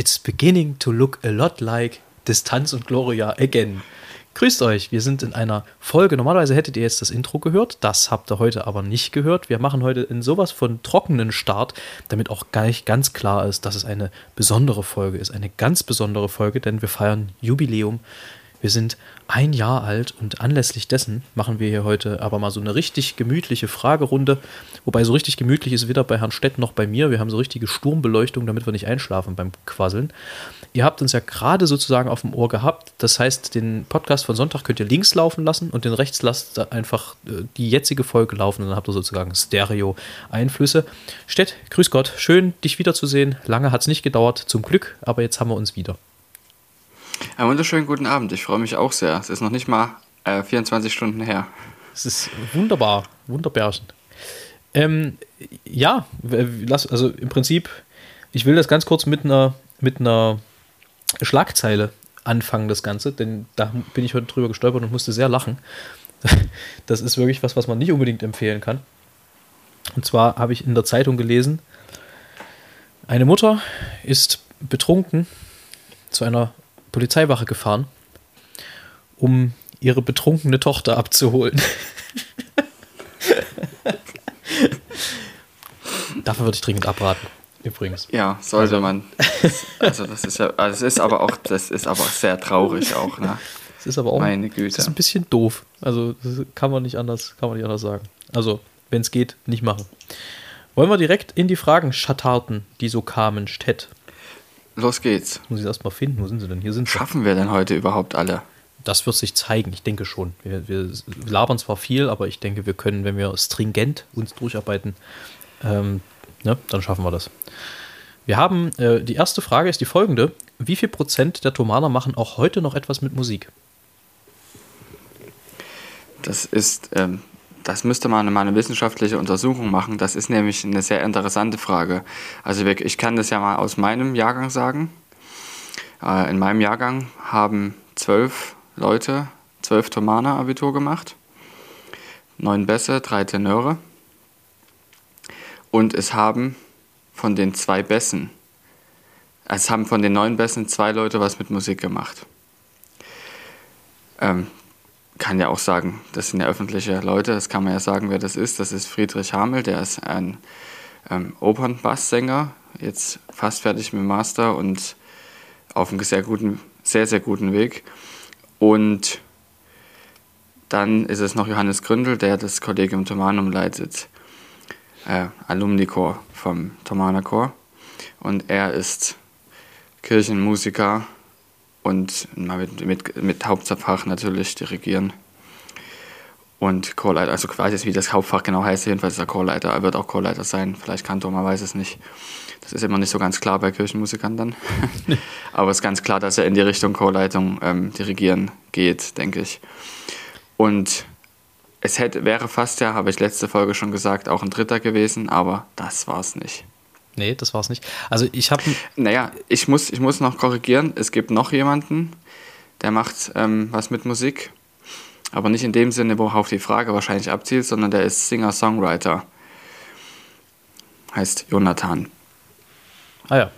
It's beginning to look a lot like Distanz und Gloria again. Grüßt euch, wir sind in einer Folge. Normalerweise hättet ihr jetzt das Intro gehört, das habt ihr heute aber nicht gehört. Wir machen heute in sowas von trockenen Start, damit auch gleich ganz klar ist, dass es eine besondere Folge ist. Eine ganz besondere Folge, denn wir feiern Jubiläum. Wir sind ein Jahr alt und anlässlich dessen machen wir hier heute aber mal so eine richtig gemütliche Fragerunde. Wobei so richtig gemütlich ist weder bei Herrn Stett noch bei mir. Wir haben so richtige Sturmbeleuchtung, damit wir nicht einschlafen beim Quasseln. Ihr habt uns ja gerade sozusagen auf dem Ohr gehabt. Das heißt, den Podcast von Sonntag könnt ihr links laufen lassen und den rechts lasst einfach äh, die jetzige Folge laufen dann habt ihr sozusagen Stereo-Einflüsse. Stett, grüß Gott, schön dich wiederzusehen. Lange hat es nicht gedauert, zum Glück, aber jetzt haben wir uns wieder. Einen wunderschönen guten Abend. Ich freue mich auch sehr. Es ist noch nicht mal äh, 24 Stunden her. Es ist wunderbar, wunderbärchen. Ähm, ja, lass, also im Prinzip, ich will das ganz kurz mit einer, mit einer Schlagzeile anfangen, das Ganze, denn da bin ich heute drüber gestolpert und musste sehr lachen. Das ist wirklich was, was man nicht unbedingt empfehlen kann. Und zwar habe ich in der Zeitung gelesen, eine Mutter ist betrunken zu einer Polizeiwache gefahren, um ihre betrunkene Tochter abzuholen. Davon würde ich dringend abraten, übrigens. Ja, sollte also. man. Also das ist ja, also es ist aber auch, das ist aber sehr traurig auch, ne? Es ist aber auch Meine Güte. Das ist ein bisschen doof. Also das kann man nicht anders, kann man nicht anders sagen. Also, wenn es geht, nicht machen. Wollen wir direkt in die Fragen schattarten, die so kamen, Stett? Los geht's. Muss ich erstmal finden. Wo sind sie denn? Hier sind sie. Schaffen wir denn heute überhaupt alle? Das wird sich zeigen, ich denke schon. Wir, wir labern zwar viel, aber ich denke, wir können, wenn wir stringent uns durcharbeiten, ähm, ne, dann schaffen wir das. Wir haben, äh, die erste Frage ist die folgende. Wie viel Prozent der Thomaner machen auch heute noch etwas mit Musik? Das ist ähm, das müsste man mal eine wissenschaftliche Untersuchung machen. Das ist nämlich eine sehr interessante Frage. Also ich kann das ja mal aus meinem Jahrgang sagen. Äh, in meinem Jahrgang haben zwölf Leute, zwölf Thomaner Abitur gemacht, neun Bässe, drei Tenöre. Und es haben von den zwei Bässen, es haben von den neun Bässen zwei Leute was mit Musik gemacht. Ähm, kann ja auch sagen, das sind ja öffentliche Leute, das kann man ja sagen, wer das ist. Das ist Friedrich Hamel, der ist ein ähm, Opernbasssänger, jetzt fast fertig mit dem Master und auf einem sehr guten, sehr, sehr guten Weg. Und dann ist es noch Johannes Gründel, der das Collegium Thomanum leitet, äh, Alumni-Chor vom Thomaner Chor. Und er ist Kirchenmusiker und mit, mit, mit Hauptfach natürlich dirigieren. Und Chorleiter, also quasi wie das Hauptfach genau heißt, jedenfalls ist er Chorleiter. Er wird auch Chorleiter sein, vielleicht Kantor, man weiß es nicht. Das ist immer nicht so ganz klar bei Kirchenmusikern dann. Aber es ist ganz klar, dass er in die Richtung Chorleitung ähm, dirigieren geht, denke ich. Und es hätte, wäre fast ja, habe ich letzte Folge schon gesagt, auch ein Dritter gewesen, aber das war es nicht. Nee, das war es nicht. Also ich habe. Naja, ich muss, ich muss noch korrigieren. Es gibt noch jemanden, der macht ähm, was mit Musik. Aber nicht in dem Sinne, worauf die Frage wahrscheinlich abzielt, sondern der ist Singer-Songwriter. Heißt Jonathan. Ah ja.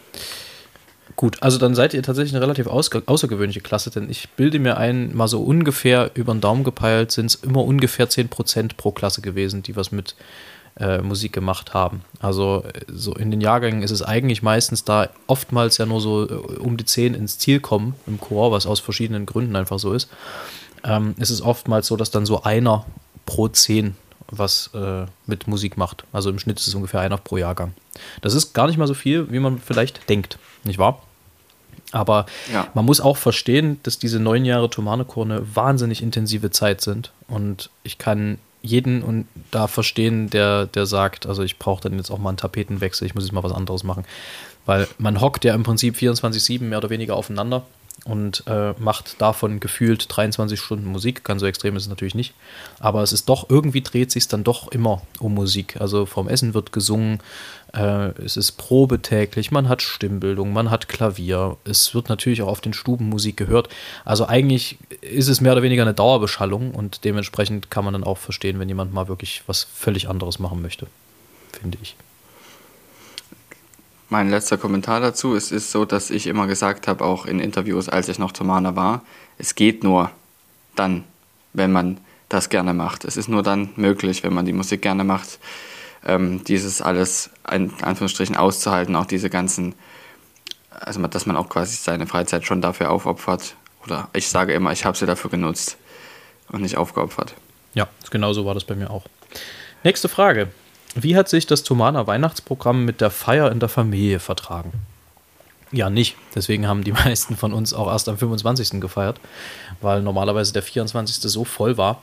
Gut, also dann seid ihr tatsächlich eine relativ außergewöhnliche Klasse, denn ich bilde mir ein, mal so ungefähr über den Daumen gepeilt, sind es immer ungefähr 10% pro Klasse gewesen, die was mit äh, Musik gemacht haben. Also so in den Jahrgängen ist es eigentlich meistens da oftmals ja nur so äh, um die 10 ins Ziel kommen im Chor, was aus verschiedenen Gründen einfach so ist. Ähm, ist es oftmals so, dass dann so einer pro 10 was äh, mit Musik macht. Also im Schnitt ist es ungefähr einer pro Jahrgang. Das ist gar nicht mal so viel, wie man vielleicht denkt, nicht wahr? Aber ja. man muss auch verstehen, dass diese neun Jahre Tomanekor eine wahnsinnig intensive Zeit sind. Und ich kann jeden und da verstehen, der, der sagt, also ich brauche dann jetzt auch mal einen Tapetenwechsel, ich muss jetzt mal was anderes machen. Weil man hockt ja im Prinzip 24-7 mehr oder weniger aufeinander und äh, macht davon gefühlt 23 Stunden Musik. Ganz so extrem ist es natürlich nicht. Aber es ist doch, irgendwie dreht sich dann doch immer um Musik. Also vom Essen wird gesungen, äh, es ist Probe täglich, man hat Stimmbildung, man hat Klavier. Es wird natürlich auch auf den Stuben Musik gehört. Also eigentlich ist es mehr oder weniger eine Dauerbeschallung und dementsprechend kann man dann auch verstehen, wenn jemand mal wirklich was völlig anderes machen möchte, finde ich. Mein letzter Kommentar dazu. Es ist so, dass ich immer gesagt habe, auch in Interviews, als ich noch Tomana war, es geht nur dann, wenn man das gerne macht. Es ist nur dann möglich, wenn man die Musik gerne macht, ähm, dieses alles in Anführungsstrichen auszuhalten, auch diese ganzen, also dass man auch quasi seine Freizeit schon dafür aufopfert. Oder ich sage immer, ich habe sie dafür genutzt und nicht aufgeopfert. Ja, genau so war das bei mir auch. Nächste Frage. Wie hat sich das Tomana Weihnachtsprogramm mit der Feier in der Familie vertragen? Ja, nicht. Deswegen haben die meisten von uns auch erst am 25. gefeiert, weil normalerweise der 24. so voll war,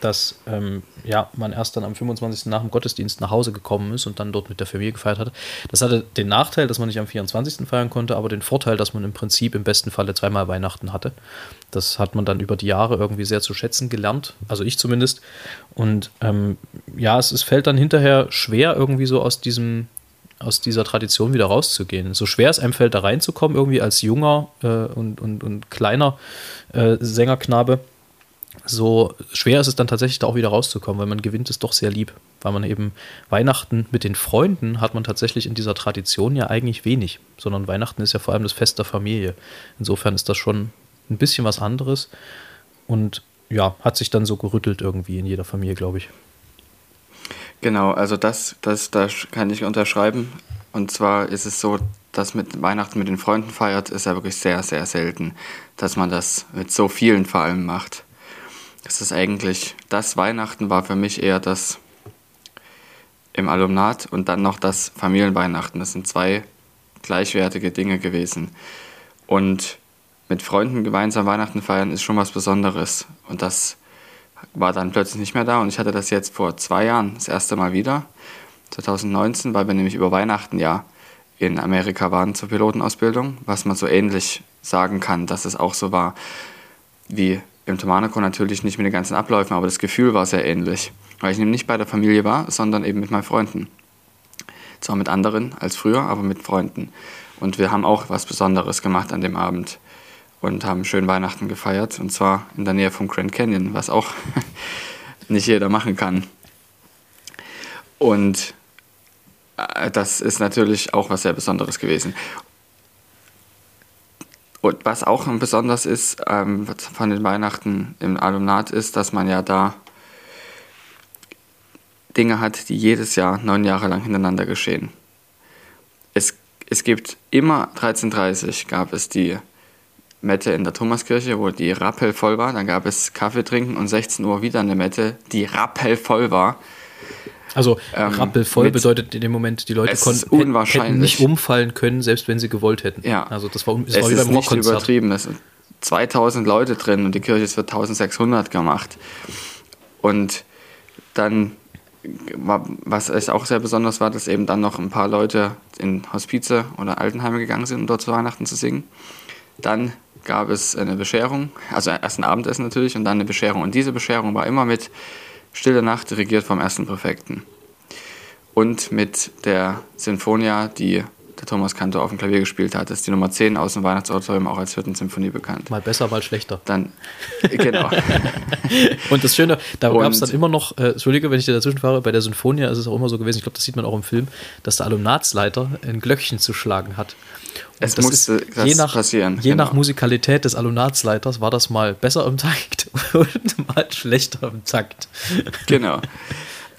dass ähm, ja, man erst dann am 25. nach dem Gottesdienst nach Hause gekommen ist und dann dort mit der Familie gefeiert hat. Das hatte den Nachteil, dass man nicht am 24. feiern konnte, aber den Vorteil, dass man im Prinzip im besten Falle zweimal Weihnachten hatte. Das hat man dann über die Jahre irgendwie sehr zu schätzen gelernt, also ich zumindest. Und ähm, ja, es, es fällt dann hinterher schwer, irgendwie so aus diesem aus dieser Tradition wieder rauszugehen. So schwer es einem fällt, da reinzukommen, irgendwie als junger äh, und, und, und kleiner äh, Sängerknabe, so schwer ist es dann tatsächlich da auch wieder rauszukommen, weil man gewinnt es doch sehr lieb. Weil man eben Weihnachten mit den Freunden hat man tatsächlich in dieser Tradition ja eigentlich wenig, sondern Weihnachten ist ja vor allem das Fest der Familie. Insofern ist das schon ein bisschen was anderes und ja, hat sich dann so gerüttelt irgendwie in jeder Familie, glaube ich. Genau, also das, das, das kann ich unterschreiben. Und zwar ist es so, dass mit Weihnachten mit den Freunden feiert, ist ja wirklich sehr, sehr selten, dass man das mit so vielen vor allem macht. Das ist eigentlich, das Weihnachten war für mich eher das im Alumnat und dann noch das Familienweihnachten. Das sind zwei gleichwertige Dinge gewesen. Und mit Freunden gemeinsam Weihnachten feiern ist schon was Besonderes. Und das war dann plötzlich nicht mehr da. Und ich hatte das jetzt vor zwei Jahren das erste Mal wieder, 2019, weil wir nämlich über Weihnachten ja in Amerika waren zur Pilotenausbildung, was man so ähnlich sagen kann, dass es auch so war wie im Tomanaco natürlich nicht mit den ganzen Abläufen, aber das Gefühl war sehr ähnlich. Weil ich nämlich nicht bei der Familie war, sondern eben mit meinen Freunden. Zwar mit anderen als früher, aber mit Freunden. Und wir haben auch was Besonderes gemacht an dem Abend und haben schön Weihnachten gefeiert. Und zwar in der Nähe vom Grand Canyon, was auch nicht jeder machen kann. Und äh, das ist natürlich auch was sehr Besonderes gewesen. Und was auch besonders ist ähm, von den Weihnachten im Alumnat ist, dass man ja da Dinge hat, die jedes Jahr neun Jahre lang hintereinander geschehen. Es, es gibt immer 13.30 gab es die Mette in der Thomaskirche, wo die rappelvoll war. Dann gab es Kaffee trinken und 16 Uhr wieder eine Mette, die rappelvoll war. Also ähm, rappelvoll bedeutet in dem Moment, die Leute konnten hätten nicht umfallen können, selbst wenn sie gewollt hätten. Ja. Also das war, das es war wie beim ist nicht übertrieben. Es sind 2000 Leute drin und die Kirche ist für 1600 gemacht. Und dann, was auch sehr besonders war, dass eben dann noch ein paar Leute in Hospize oder Altenheime gegangen sind, um dort zu Weihnachten zu singen. Dann gab es eine Bescherung, also erst ein Abendessen natürlich und dann eine Bescherung. Und diese Bescherung war immer mit Stille Nacht regiert vom ersten Präfekten. Und mit der Sinfonia, die der Thomas Kantor auf dem Klavier gespielt hat. Das ist die Nummer 10 aus dem Weihnachtsauditorium, auch als Hüttensymphonie bekannt. Mal besser, mal schlechter. Dann, genau. und das Schöne, da gab es dann immer noch, äh, Entschuldige, wenn ich dir dazwischen fahre, bei der Sinfonia ist es auch immer so gewesen, ich glaube, das sieht man auch im Film, dass der Alumnatsleiter ein Glöckchen zu schlagen hat. Und es musste ist, das je nach, passieren. Je genau. nach Musikalität des Alunatsleiters war das mal besser im Takt und mal schlechter im Takt. Genau.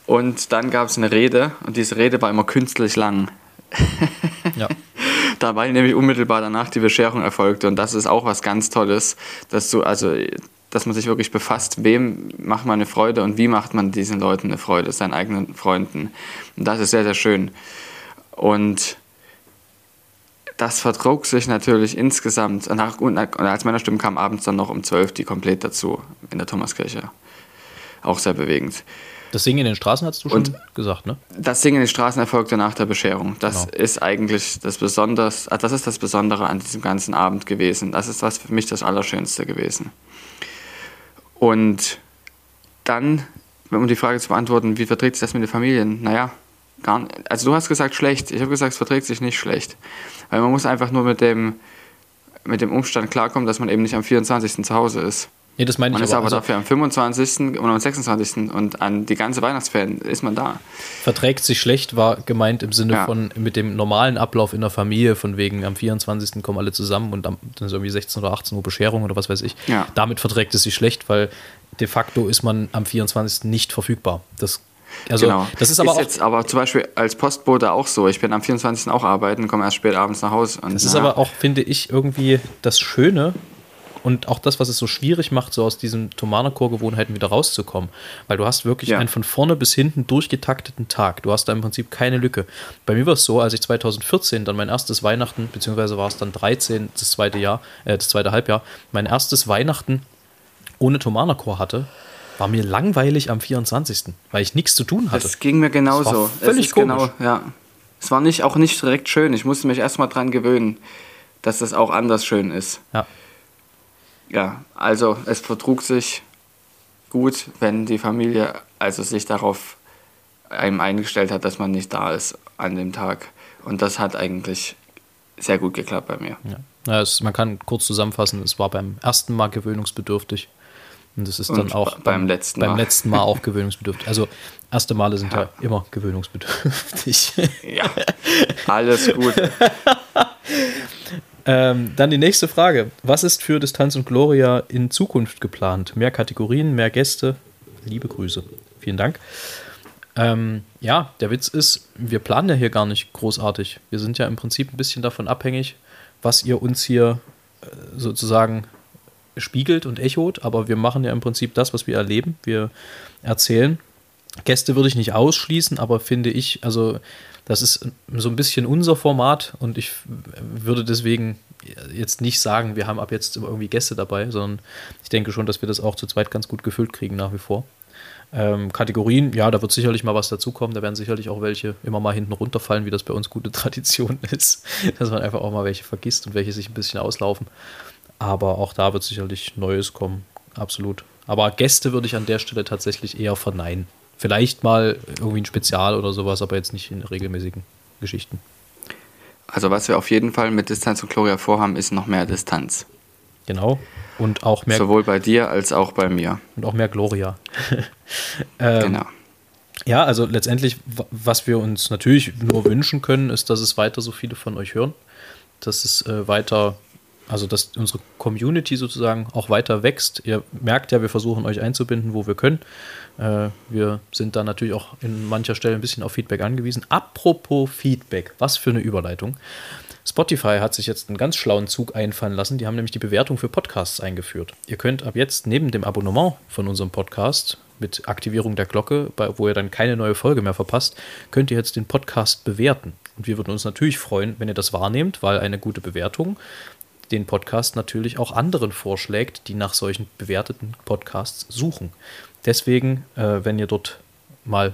Und dann gab es eine Rede und diese Rede war immer künstlich lang. ja. Da weil nämlich unmittelbar danach die Bescherung erfolgte und das ist auch was ganz Tolles, dass du also dass man sich wirklich befasst, wem macht man eine Freude und wie macht man diesen Leuten eine Freude, seinen eigenen Freunden. Und das ist sehr, sehr schön. Und das vertrug sich natürlich insgesamt. Nach, und als Männerstimmen kam abends dann noch um 12 die komplett dazu in der Thomaskirche. Auch sehr bewegend. Das Singen in den Straßen hast du schon und gesagt, ne? Das Singen in den Straßen erfolgte nach der Bescherung. Das genau. ist eigentlich das Besonders, ah, das ist das Besondere an diesem ganzen Abend gewesen. Das ist was für mich das Allerschönste gewesen. Und dann, um die Frage zu beantworten, wie verträgt sich das mit den Familien? Naja, gar nicht. Also du hast gesagt schlecht. Ich habe gesagt, es verträgt sich nicht schlecht. Weil man muss einfach nur mit dem, mit dem Umstand klarkommen, dass man eben nicht am 24. zu Hause ist. Nee, das meine Man ich ist aber also dafür am 25. und am 26. und an die ganze Weihnachtsferien ist man da. verträgt sich schlecht, war gemeint im Sinne Ja. von mit dem normalen Ablauf in der Familie, von wegen am 24. kommen alle zusammen und am, dann ist irgendwie 16 oder 18 Uhr Bescherung oder was weiß ich. Ja. Damit verträgt es sich schlecht, weil de facto ist man am 24. nicht verfügbar. Das, also, genau. das ist aber auch, jetzt aber zum Beispiel als Postbote auch so. Ich bin am 24. auch arbeiten, komme erst spät abends nach Hause. Das ist aber auch, finde ich, irgendwie das Schöne und auch das, was es so schwierig macht, so aus diesen Thomanerchor-Gewohnheiten wieder rauszukommen. Weil du hast wirklich Ja. einen von vorne bis hinten durchgetakteten Tag. Du hast da im Prinzip keine Lücke. Bei mir war es so, als ich 2014 dann mein erstes Weihnachten, beziehungsweise war es dann 13, das zweite Jahr, äh, das zweite Halbjahr, mein erstes Weihnachten ohne Thomanerchor hatte, war mir langweilig am 24., weil ich nichts zu tun hatte. Das ging mir genauso. Völlig genau, komisch. ja. Es war nicht, auch nicht direkt schön. Ich musste mich erstmal dran gewöhnen, dass das auch anders schön ist. ja. Ja, also es vertrug sich gut, wenn die Familie also sich darauf einem eingestellt hat, dass man nicht da ist an dem Tag. Und das hat eigentlich sehr gut geklappt bei mir. Ja. Ja, es, man kann kurz zusammenfassen, es war beim ersten Mal gewöhnungsbedürftig. Und es ist Und dann auch beim letzten beim Mal. letzten Mal auch gewöhnungsbedürftig. Also erste Male sind ja, Ja. immer gewöhnungsbedürftig. Ja, alles gut. ähm, dann die nächste Frage. Was ist für Distanz und Gloria in Zukunft geplant? Mehr Kategorien, mehr Gäste? Liebe Grüße. Vielen Dank. Ähm, ja, der Witz ist, wir planen ja hier gar nicht großartig. Wir sind ja im Prinzip ein bisschen davon abhängig, was ihr uns hier äh, sozusagen spiegelt und echot, aber wir machen ja im Prinzip das, was wir erleben. Wir erzählen. Gäste würde ich nicht ausschließen, aber finde ich, also das ist so ein bisschen unser Format und ich würde deswegen jetzt nicht sagen, wir haben ab jetzt irgendwie Gäste dabei, sondern ich denke schon, dass wir das auch zu zweit ganz gut gefüllt kriegen nach wie vor. Ähm, Kategorien, ja, da wird sicherlich mal was dazukommen. Da werden sicherlich auch welche immer mal hinten runterfallen, wie das bei uns gute Tradition ist, dass man einfach auch mal welche vergisst und welche sich ein bisschen auslaufen. Aber auch da wird sicherlich Neues kommen, absolut. Aber Gäste würde ich an der Stelle tatsächlich eher verneinen. Vielleicht mal irgendwie ein Spezial oder sowas, aber jetzt nicht in regelmäßigen Geschichten. Also was wir auf jeden Fall mit Distanz und Gloria vorhaben, ist noch mehr Distanz. Genau. Und auch mehr, Sowohl bei dir als auch bei mir. und auch mehr Gloria. ähm, Genau. Ja, also letztendlich, wa- was wir uns natürlich nur wünschen können, ist, dass es weiter so viele von euch hören. Dass es äh, weiter, also dass unsere Community sozusagen auch weiter wächst. Ihr merkt ja, wir versuchen euch einzubinden, wo wir können. Äh, wir sind da natürlich auch in mancher Stelle ein bisschen auf Feedback angewiesen. Apropos Feedback, was für eine Überleitung. Spotify hat sich jetzt einen ganz schlauen Zug einfallen lassen. Die haben nämlich die Bewertung für Podcasts eingeführt. Ihr könnt ab jetzt neben dem Abonnement von unserem Podcast mit Aktivierung der Glocke, wo ihr dann keine neue Folge mehr verpasst, könnt ihr jetzt den Podcast bewerten. Und wir würden uns natürlich freuen, wenn ihr das wahrnehmt, weil eine gute Bewertung den Podcast natürlich auch anderen vorschlägt, die nach solchen bewerteten Podcasts suchen. Deswegen, äh, wenn ihr dort mal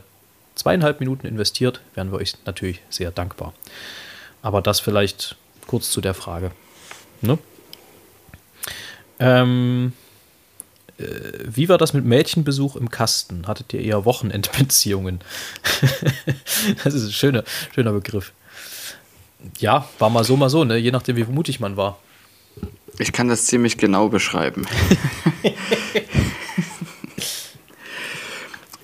zweieinhalb Minuten investiert, wären wir euch natürlich sehr dankbar. Aber das vielleicht kurz zu der Frage. Ne? Ähm, äh, wie war das mit Mädchenbesuch im Kasten? Hattet ihr eher Wochenendbeziehungen? das ist ein schöner, schöner Begriff. Ja, war mal so, mal so, ne? je nachdem, wie mutig man war. Ich kann das ziemlich genau beschreiben.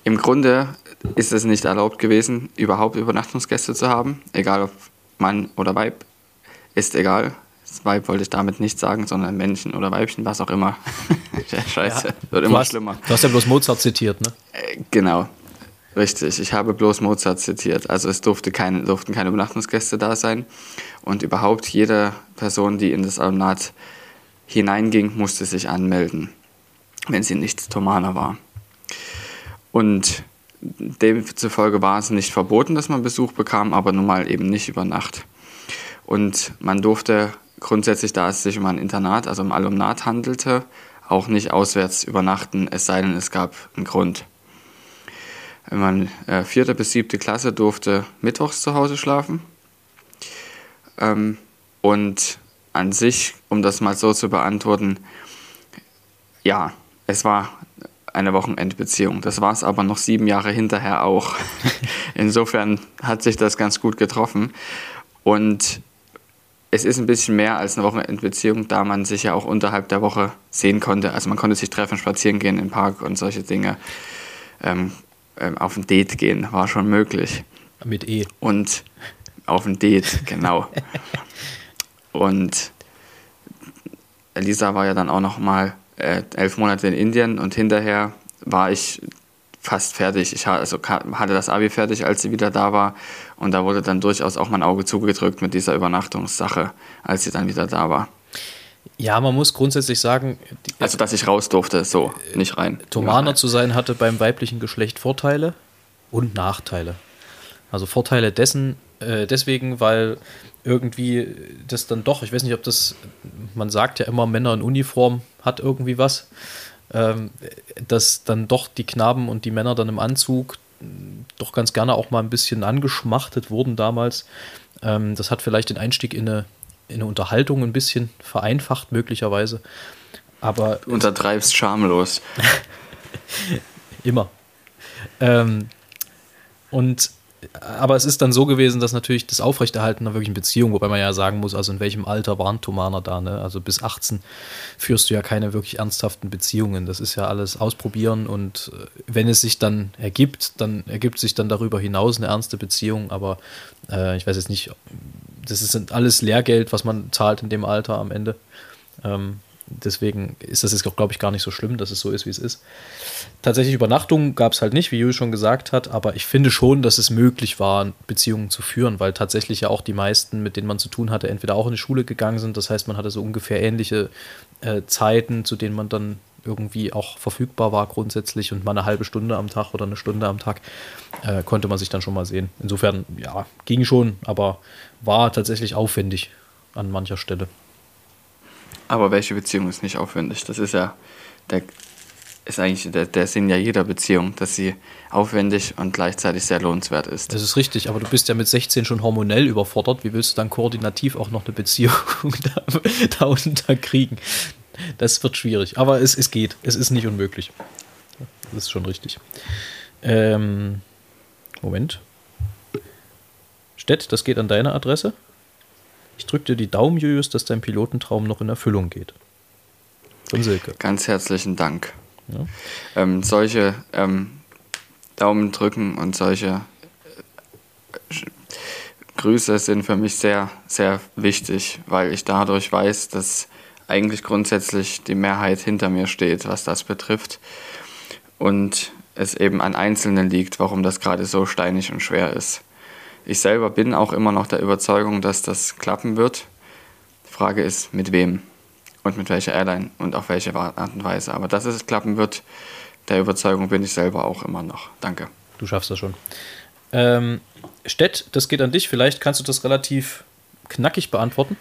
Im Grunde ist es nicht erlaubt gewesen, überhaupt Übernachtungsgäste zu haben, egal ob Mann oder Weib, ist egal. Das Weib wollte ich damit nicht sagen, sondern Männchen oder Weibchen, was auch immer. Scheiße, wird du, immer hast, schlimmer. du hast ja bloß Mozart zitiert, ne? Äh, Genau, richtig. Ich habe bloß Mozart zitiert. Also es durfte keine, durften keine Übernachtungsgäste da sein. Und überhaupt jede Person, die in das Ornat hineinging, musste sich anmelden, wenn sie nicht Thomaner war. Und demzufolge war es nicht verboten, dass man Besuch bekam, aber nun mal eben nicht über Nacht. Und man durfte grundsätzlich, da es sich um ein Internat, also um Alumnat handelte, auch nicht auswärts übernachten, es sei denn, es gab einen Grund. Wenn man äh, vierte bis siebte Klasse durfte mittwochs zu Hause schlafen. Ähm, und an sich, um das mal so zu beantworten, ja, es war eine Wochenendbeziehung. Das war es aber noch sieben Jahre hinterher auch. Insofern hat sich das ganz gut getroffen. Und es ist ein bisschen mehr als eine Wochenendbeziehung, da man sich ja auch unterhalb der Woche sehen konnte. Also man konnte sich treffen, spazieren gehen im Park und solche Dinge. Ähm, ähm, auf ein Date gehen war schon möglich. Mit E. Und auf ein Date, genau. und Elisa war ja dann auch noch mal äh, elf Monate in Indien und hinterher war ich fast fertig. Ich also hatte das Abi fertig, als sie wieder da war. Und da wurde dann durchaus auch mein Auge zugedrückt mit dieser Übernachtungssache, als sie dann wieder da war. Ja, man muss grundsätzlich sagen. also, dass ich raus durfte, so, nicht rein. Tomaner zu sein hatte beim weiblichen Geschlecht Vorteile und Nachteile. Also Vorteile dessen, äh, deswegen, weil irgendwie das dann doch, ich weiß nicht, ob das, man sagt ja immer, Männer in Uniform hat irgendwie was ähm, dass dann doch die Knaben und die Männer dann im Anzug doch ganz gerne auch mal ein bisschen angeschmachtet wurden damals. Ähm, das hat vielleicht den Einstieg in eine, in eine Unterhaltung ein bisschen vereinfacht, möglicherweise. Aber du untertreibst schamlos. Immer. Ähm, und aber es ist dann so gewesen, dass natürlich das Aufrechterhalten einer wirklichen Beziehung, wobei man ja sagen muss, also in welchem Alter waren Tomaner da, ne? Also bis 18 führst du ja keine wirklich ernsthaften Beziehungen. Das ist ja alles ausprobieren und äh, wenn es sich dann ergibt, dann ergibt sich dann darüber hinaus eine ernste Beziehung, aber äh, ich weiß jetzt nicht, das ist alles Lehrgeld, was man zahlt in dem Alter am Ende. Ähm, deswegen ist das jetzt, glaube ich, gar nicht so schlimm, dass es so ist, wie es ist. Tatsächlich Übernachtungen gab es halt nicht, wie Jules schon gesagt hat, aber ich finde schon, dass es möglich war, Beziehungen zu führen, weil tatsächlich ja auch die meisten, mit denen man zu tun hatte, entweder auch in die Schule gegangen sind. Das heißt, man hatte so ungefähr ähnliche äh, Zeiten, zu denen man dann irgendwie auch verfügbar war grundsätzlich und mal eine halbe Stunde am Tag oder eine Stunde am Tag äh, konnte man sich dann schon mal sehen. Insofern, ja, ging schon, aber war tatsächlich aufwendig an mancher Stelle. Aber welche Beziehung ist nicht aufwendig? Das ist ja der, ist eigentlich der, der Sinn ja jeder Beziehung, dass sie aufwendig und gleichzeitig sehr lohnenswert ist. Das ist richtig, aber du bist ja mit 16 schon hormonell überfordert. Wie willst du dann koordinativ auch noch eine Beziehung da, da unterkriegen? Das wird schwierig, aber es, es geht. Es ist nicht unmöglich. Das ist schon richtig. Ähm, Moment. Stett, das geht an deine Adresse. Ich drücke dir die Daumen, Julius, dass dein Pilotentraum noch in Erfüllung geht. Von Silke. Ganz herzlichen Dank. Ja. Ähm, solche ähm, Daumen drücken und solche äh, Grüße sind für mich sehr, sehr wichtig, weil ich dadurch weiß, dass eigentlich grundsätzlich die Mehrheit hinter mir steht, was das betrifft. Und es eben an Einzelnen liegt, warum das gerade so steinig und schwer ist. Ich selber bin auch immer noch der Überzeugung, dass das klappen wird. Die Frage ist, mit wem und mit welcher Airline und auf welche Art und Weise. Aber dass es klappen wird, der Überzeugung bin ich selber auch immer noch. Danke. Du schaffst das schon. Ähm, Stett, das geht an dich. Vielleicht kannst du das relativ knackig beantworten.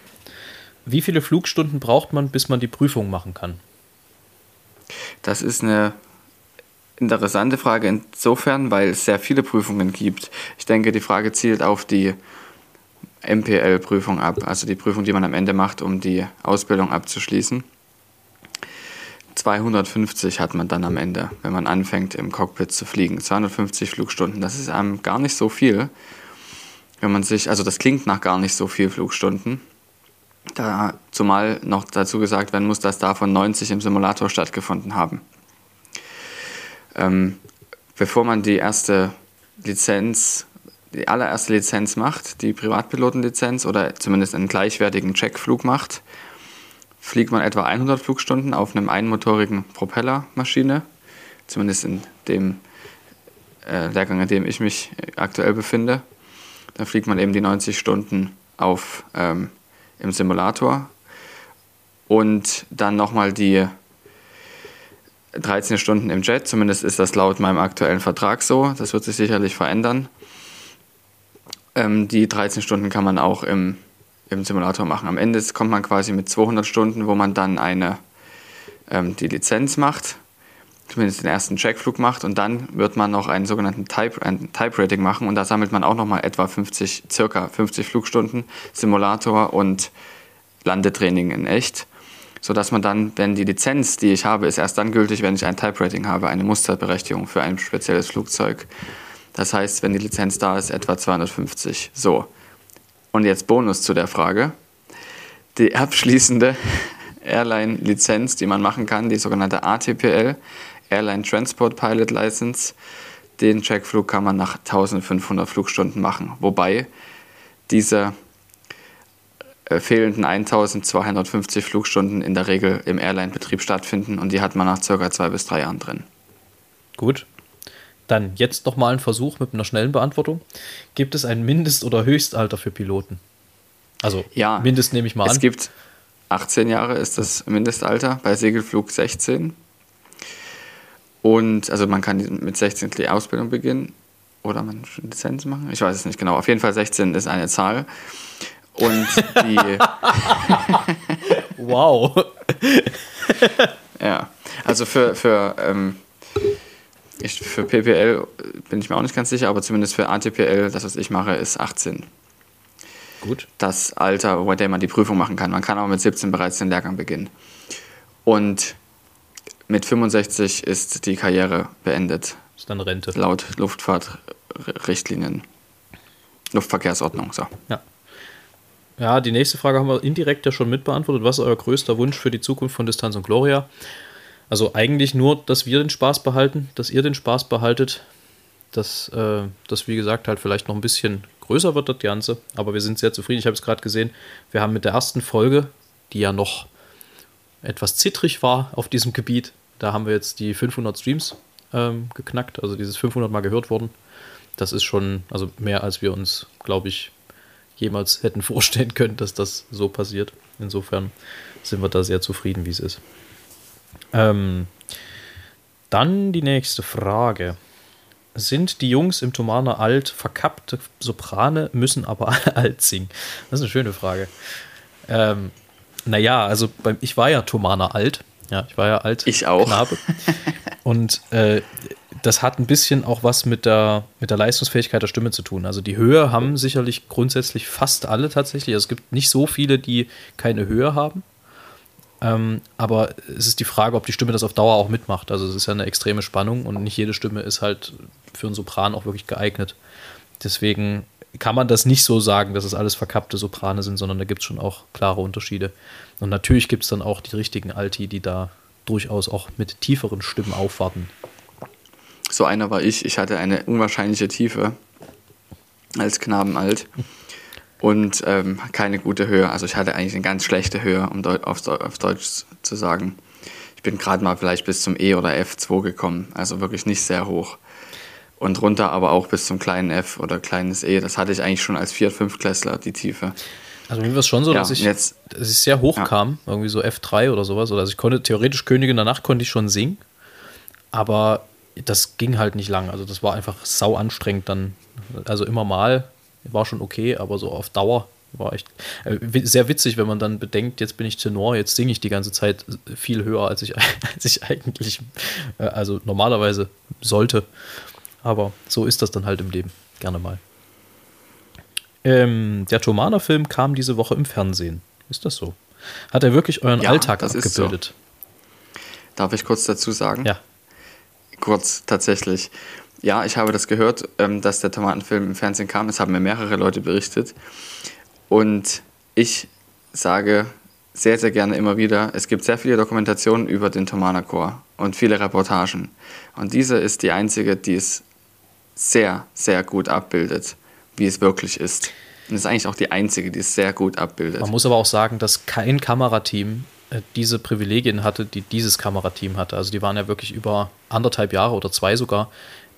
Wie viele Flugstunden braucht man, bis man die Prüfung machen kann? Das ist eine interessante Frage insofern, weil es sehr viele Prüfungen gibt. Ich denke, die Frage zielt auf die MPL-Prüfung ab, also die Prüfung, die man am Ende macht, um die Ausbildung abzuschließen. 250 hat man dann am Ende, wenn man anfängt im Cockpit zu fliegen. 250 Flugstunden, das ist einem gar nicht so viel. Wenn man sich, also das klingt nach gar nicht so viel Flugstunden. Da, zumal noch dazu gesagt werden muss, dass davon 90 im Simulator stattgefunden haben ähm, bevor man die erste Lizenz, die allererste Lizenz macht, die Privatpilotenlizenz oder zumindest einen gleichwertigen Checkflug macht, fliegt man etwa 100 Flugstunden auf einem einmotorigen Propellermaschine, zumindest in dem äh, Lehrgang, in dem ich mich aktuell befinde. Dann fliegt man eben die 90 Stunden auf, ähm, im Simulator und dann nochmal die 13 Stunden im Jet, zumindest ist das laut meinem aktuellen Vertrag so. Das wird sich sicherlich verändern. Ähm, die 13 Stunden kann man auch im, im Simulator machen. Am Ende kommt man quasi mit 200 Stunden, wo man dann eine, ähm, die Lizenz macht, zumindest den ersten Checkflug macht und dann wird man noch einen sogenannten Type, ein Type Rating machen und da sammelt man auch nochmal etwa 50, circa 50 Flugstunden Simulator und Landetraining in echt sodass man dann, wenn die Lizenz, die ich habe, ist erst dann gültig, wenn ich ein Type-Rating habe, eine Musterberechtigung für ein spezielles Flugzeug. Das heißt, wenn die Lizenz da ist, etwa 250. So. Und jetzt Bonus zu der Frage. die abschließende Airline-Lizenz, die man machen kann, die sogenannte ATPL, Airline Transport Pilot License. Den Checkflug kann man nach 1500 Flugstunden machen, wobei diese äh, fehlenden 1250 Flugstunden in der Regel im Airline-Betrieb stattfinden und die hat man nach circa zwei bis drei Jahren drin. Gut. Dann jetzt nochmal ein Versuch mit einer schnellen Beantwortung. Gibt es ein Mindest- oder Höchstalter für Piloten? Also ja, Mindest nehme ich mal es an. Es gibt 18 Jahre ist das Mindestalter, bei Segelflug 16. Und also man kann mit 16 die Ausbildung beginnen oder man Lizenz machen. Ich weiß es nicht genau. Auf jeden Fall 16 ist eine Zahl. Und die. wow. ja, also für, für, ähm, ich, für PPL bin ich mir auch nicht ganz sicher, aber zumindest für ATPL, das was ich mache, ist 18. Gut. Das Alter, bei dem man die Prüfung machen kann. Man kann aber mit 17 bereits den Lehrgang beginnen. Und mit 65 ist die Karriere beendet. Ist dann Rente. Laut Luftfahrtrichtlinien. Luftverkehrsordnung, so. Ja. Ja, die nächste Frage haben wir indirekt ja schon mitbeantwortet. Was ist euer größter Wunsch für die Zukunft von Distanz und Gloria? Also eigentlich nur, dass wir den Spaß behalten, dass ihr den Spaß behaltet, dass äh, das, wie gesagt, halt vielleicht noch ein bisschen größer wird, das Ganze. Aber wir sind sehr zufrieden. Ich habe es gerade gesehen, wir haben mit der ersten Folge, die ja noch etwas zittrig war auf diesem Gebiet, da haben wir jetzt die 500 Streams ähm, geknackt, also dieses 500 Mal gehört worden. Das ist schon, also mehr als wir uns, glaube ich, jemals hätten vorstellen können, dass das so passiert. Insofern sind wir da sehr zufrieden, wie es ist. Ähm, dann die nächste Frage. Sind die Jungs im Tomana alt, verkappte Soprane, müssen aber alt singen? Das ist eine schöne Frage. Ähm, naja, also beim, ich war ja Tomana alt. Ja, ich war ja alt. Ich auch. Knabe. Und äh, das hat ein bisschen auch was mit der, mit der Leistungsfähigkeit der Stimme zu tun. Also die Höhe haben sicherlich grundsätzlich fast alle tatsächlich. Also es gibt nicht so viele, die keine Höhe haben. Ähm, aber es ist die Frage, ob die Stimme das auf Dauer auch mitmacht. Also es ist ja eine extreme Spannung und nicht jede Stimme ist halt für einen Sopran auch wirklich geeignet. Deswegen kann man das nicht so sagen, dass es alles verkappte Soprane sind, sondern da gibt es schon auch klare Unterschiede. Und natürlich gibt es dann auch die richtigen Alti, die da durchaus auch mit tieferen Stimmen aufwarten. So einer war ich. Ich hatte eine unwahrscheinliche Tiefe als Knabenalt und ähm, keine gute Höhe. Also ich hatte eigentlich eine ganz schlechte Höhe, um Deu auf, auf Deutsch zu sagen. Ich bin gerade mal vielleicht bis zum E oder F2 gekommen, also wirklich nicht sehr hoch. Und runter aber auch bis zum kleinen F oder kleines E. Das hatte ich eigentlich schon als 4-, 5 Klässler, die Tiefe. Also mir war es schon so, Ja, dass, ich, jetzt- dass ich sehr hoch Ja. kam, irgendwie so F3 oder sowas. Oder also ich konnte theoretisch Königin der Nacht konnte ich schon singen, aber das ging halt nicht lang. Also das war einfach sau anstrengend dann. Also immer mal war schon okay, aber so auf Dauer war echt äh, sehr witzig, wenn man dann bedenkt, jetzt bin ich Tenor, jetzt singe ich die ganze Zeit viel höher, als ich, als ich eigentlich, äh, also normalerweise sollte. Aber so ist das dann halt im Leben. Gerne mal. Ähm, der Tomana-Film kam diese Woche im Fernsehen. Ist das so? Hat er wirklich euren Ja, Alltag ist so. abgebildet? Darf ich kurz dazu sagen? Ja. Kurz, tatsächlich. Ja, ich habe das gehört, ähm, dass der Tomatenfilm im Fernsehen kam. Es haben mir mehrere Leute berichtet. Und ich sage sehr, sehr gerne immer wieder, es gibt sehr viele Dokumentationen über den Tomana-Chor und viele Reportagen. Und diese ist die einzige, die es sehr, sehr gut abbildet, wie es wirklich ist. Und ist eigentlich auch die einzige, die es sehr gut abbildet. Man muss aber auch sagen, dass kein Kamerateam diese Privilegien hatte, die dieses Kamerateam hatte. Also die waren ja wirklich über anderthalb Jahre oder zwei sogar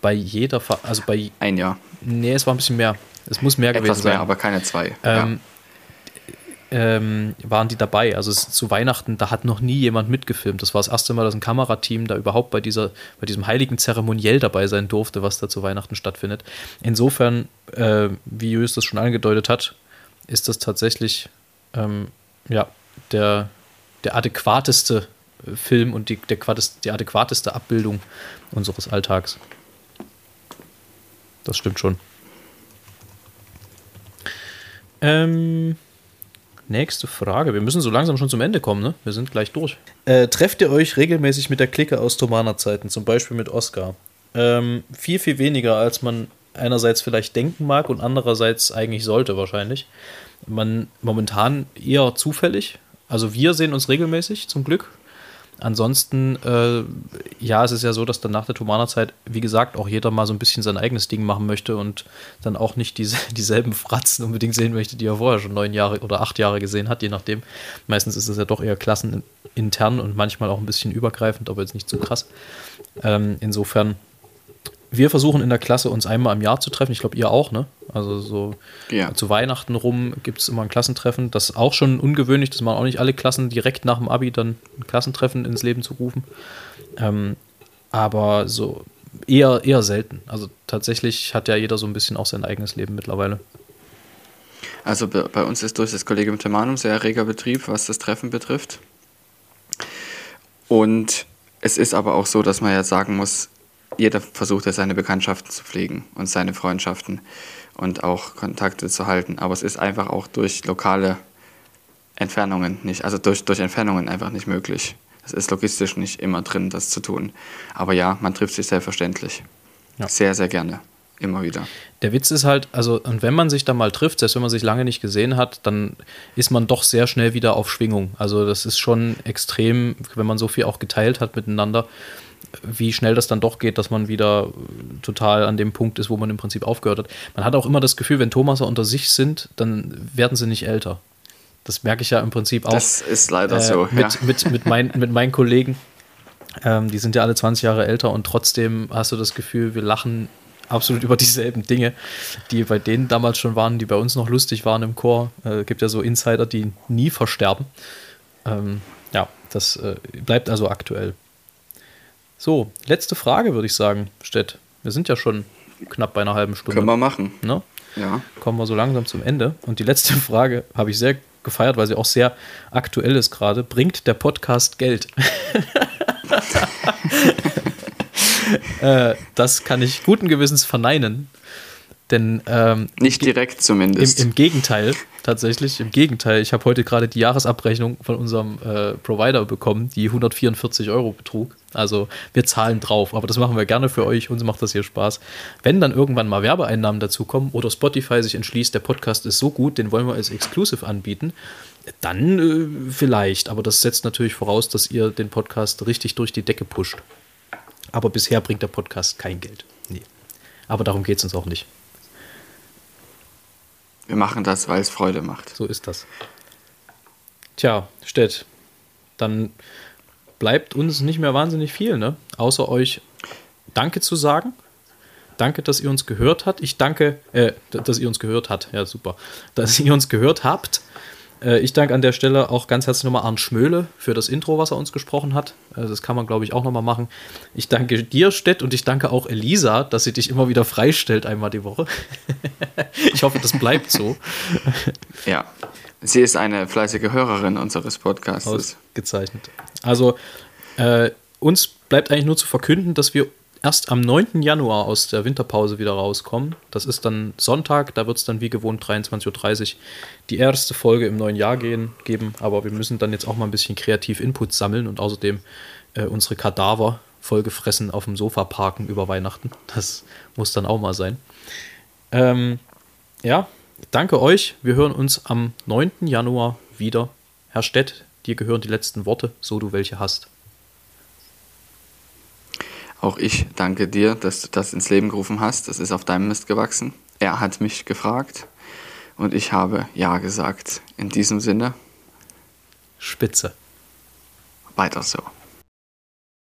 bei jeder, Fa also bei, Ein Jahr. nee, es war ein bisschen mehr. Es muss mehr gewesen Etwas mehr, sein. aber keine zwei. ähm, ähm, waren die dabei. Also es, zu Weihnachten, da hat noch nie jemand mitgefilmt. Das war das erste Mal, dass ein Kamerateam da überhaupt bei, dieser, bei diesem heiligen Zeremoniell dabei sein durfte, was da zu Weihnachten stattfindet. Insofern, äh, wie Jös das schon angedeutet hat, ist das tatsächlich ähm, ja, der, der adäquateste äh, Film und die, der, die adäquateste Abbildung unseres Alltags. Das stimmt schon. Ähm, nächste Frage. Wir müssen so langsam schon zum Ende kommen, ne? Wir sind gleich durch. Äh, trefft ihr euch regelmäßig mit der Clique aus Tomana-Zeiten, zum Beispiel mit Oscar? Ähm, viel, viel weniger, als man einerseits vielleicht denken mag und andererseits eigentlich sollte wahrscheinlich. Man momentan eher zufällig. Also wir sehen uns regelmäßig, zum Glück. Ansonsten, äh, ja, es ist ja so, dass dann nach der Thomaner-Zeit, wie gesagt, auch jeder mal so ein bisschen sein eigenes Ding machen möchte und dann auch nicht diese, dieselben Fratzen unbedingt sehen möchte, die er vorher schon neun Jahre oder acht Jahre gesehen hat, je nachdem. Meistens ist es ja doch eher klassenintern und manchmal auch ein bisschen übergreifend, aber jetzt nicht so krass. Ähm, insofern wir versuchen in der Klasse uns einmal im Jahr zu treffen. Ich glaube, ihr auch, ne? Also so ja. zu Weihnachten rum gibt es immer ein Klassentreffen. Das ist auch schon ungewöhnlich, das machen auch nicht alle Klassen direkt nach dem Abi dann ein Klassentreffen ins Leben zu rufen. Ähm, aber so eher, eher selten. Also tatsächlich hat ja jeder so ein bisschen auch sein eigenes Leben mittlerweile. Also bei uns ist durch das Kollegium Temanum sehr reger Betrieb, was das Treffen betrifft. Und es ist aber auch so, dass man ja sagen muss, jeder versucht ja seine Bekanntschaften zu pflegen und seine Freundschaften und auch Kontakte zu halten. Aber es ist einfach auch durch lokale Entfernungen nicht, also durch, durch Entfernungen einfach nicht möglich. Es ist logistisch nicht immer drin, das zu tun. Aber ja, man trifft sich selbstverständlich. Ja. Sehr, sehr gerne. Immer wieder. Der Witz ist halt, also, und wenn man sich da mal trifft, selbst wenn man sich lange nicht gesehen hat, dann ist man doch sehr schnell wieder auf Schwingung. Also, das ist schon extrem, wenn man so viel auch geteilt hat miteinander wie schnell das dann doch geht, dass man wieder total an dem Punkt ist, wo man im Prinzip aufgehört hat. Man hat auch immer das Gefühl, wenn Thomaser unter sich sind, dann werden sie nicht älter. Das merke ich ja im Prinzip auch. Das ist leider äh, so. Mit, ja. mit, mit, mein, mit meinen Kollegen. Ähm, die sind ja alle 20 Jahre älter und trotzdem hast du das Gefühl, wir lachen absolut über dieselben Dinge, die bei denen damals schon waren, die bei uns noch lustig waren im Chor. Es äh, gibt ja so Insider, die nie versterben. Ähm, ja, das äh, bleibt also aktuell. So, letzte Frage würde ich sagen, Stett. Wir sind ja schon knapp bei einer halben Stunde. Können wir machen. Ne? Ja. Kommen wir so langsam zum Ende. Und die letzte Frage habe ich sehr gefeiert, weil sie auch sehr aktuell ist gerade. Bringt der Podcast Geld? äh, das kann ich guten Gewissens verneinen. Denn ähm, nicht direkt zumindest. Im, Im, Gegenteil, tatsächlich, im Gegenteil. Ich habe heute gerade die Jahresabrechnung von unserem äh, Provider bekommen, die 144 Euro betrug. Also wir zahlen drauf, aber das machen wir gerne für euch. Uns macht das hier Spaß. Wenn dann irgendwann mal Werbeeinnahmen dazukommen oder Spotify sich entschließt, der Podcast ist so gut, den wollen wir als Exclusive anbieten, dann äh, vielleicht. Aber das setzt natürlich voraus, dass ihr den Podcast richtig durch die Decke pusht. Aber bisher bringt der Podcast kein Geld. Nee. Aber darum geht es uns auch nicht. Wir machen das, weil es Freude macht. So ist das. Tja, Stett, dann bleibt uns nicht mehr wahnsinnig viel, ne? Außer euch Danke zu sagen. Danke, dass ihr uns gehört habt. Ich danke, äh, dass ihr uns gehört habt. Ja, super. Dass ihr uns gehört habt. Äh, ich danke an der Stelle auch ganz herzlich nochmal Arndt Schmöhle für das Intro, was er uns gesprochen hat. Äh, das kann man, glaube ich, auch nochmal machen. Ich danke dir, Stett, und ich danke auch Elisa, dass sie dich immer wieder freistellt, einmal die Woche. ich hoffe, das bleibt so. ja, sie ist eine fleißige Hörerin unseres Podcasts. Ausgezeichnet. Also, äh, uns bleibt eigentlich nur zu verkünden, dass wir erst am 9. Januar aus der Winterpause wieder rauskommen. Das ist dann Sonntag, da wird es dann wie gewohnt 23.30 Uhr die erste Folge im neuen Jahr gehen, geben. Aber wir müssen dann jetzt auch mal ein bisschen kreativ Input sammeln und außerdem äh, unsere Kadaver vollgefressen auf dem Sofa parken über Weihnachten. Das muss dann auch mal sein. Ähm, ja, danke euch. Wir hören uns am 9. Januar wieder. Herr Stett, dir gehören die letzten Worte, so du welche hast. Auch ich danke dir, dass du das ins Leben gerufen hast. Das ist auf deinem Mist gewachsen. Er hat mich gefragt und ich habe Ja gesagt. In diesem Sinne. Spitze. Weiter so.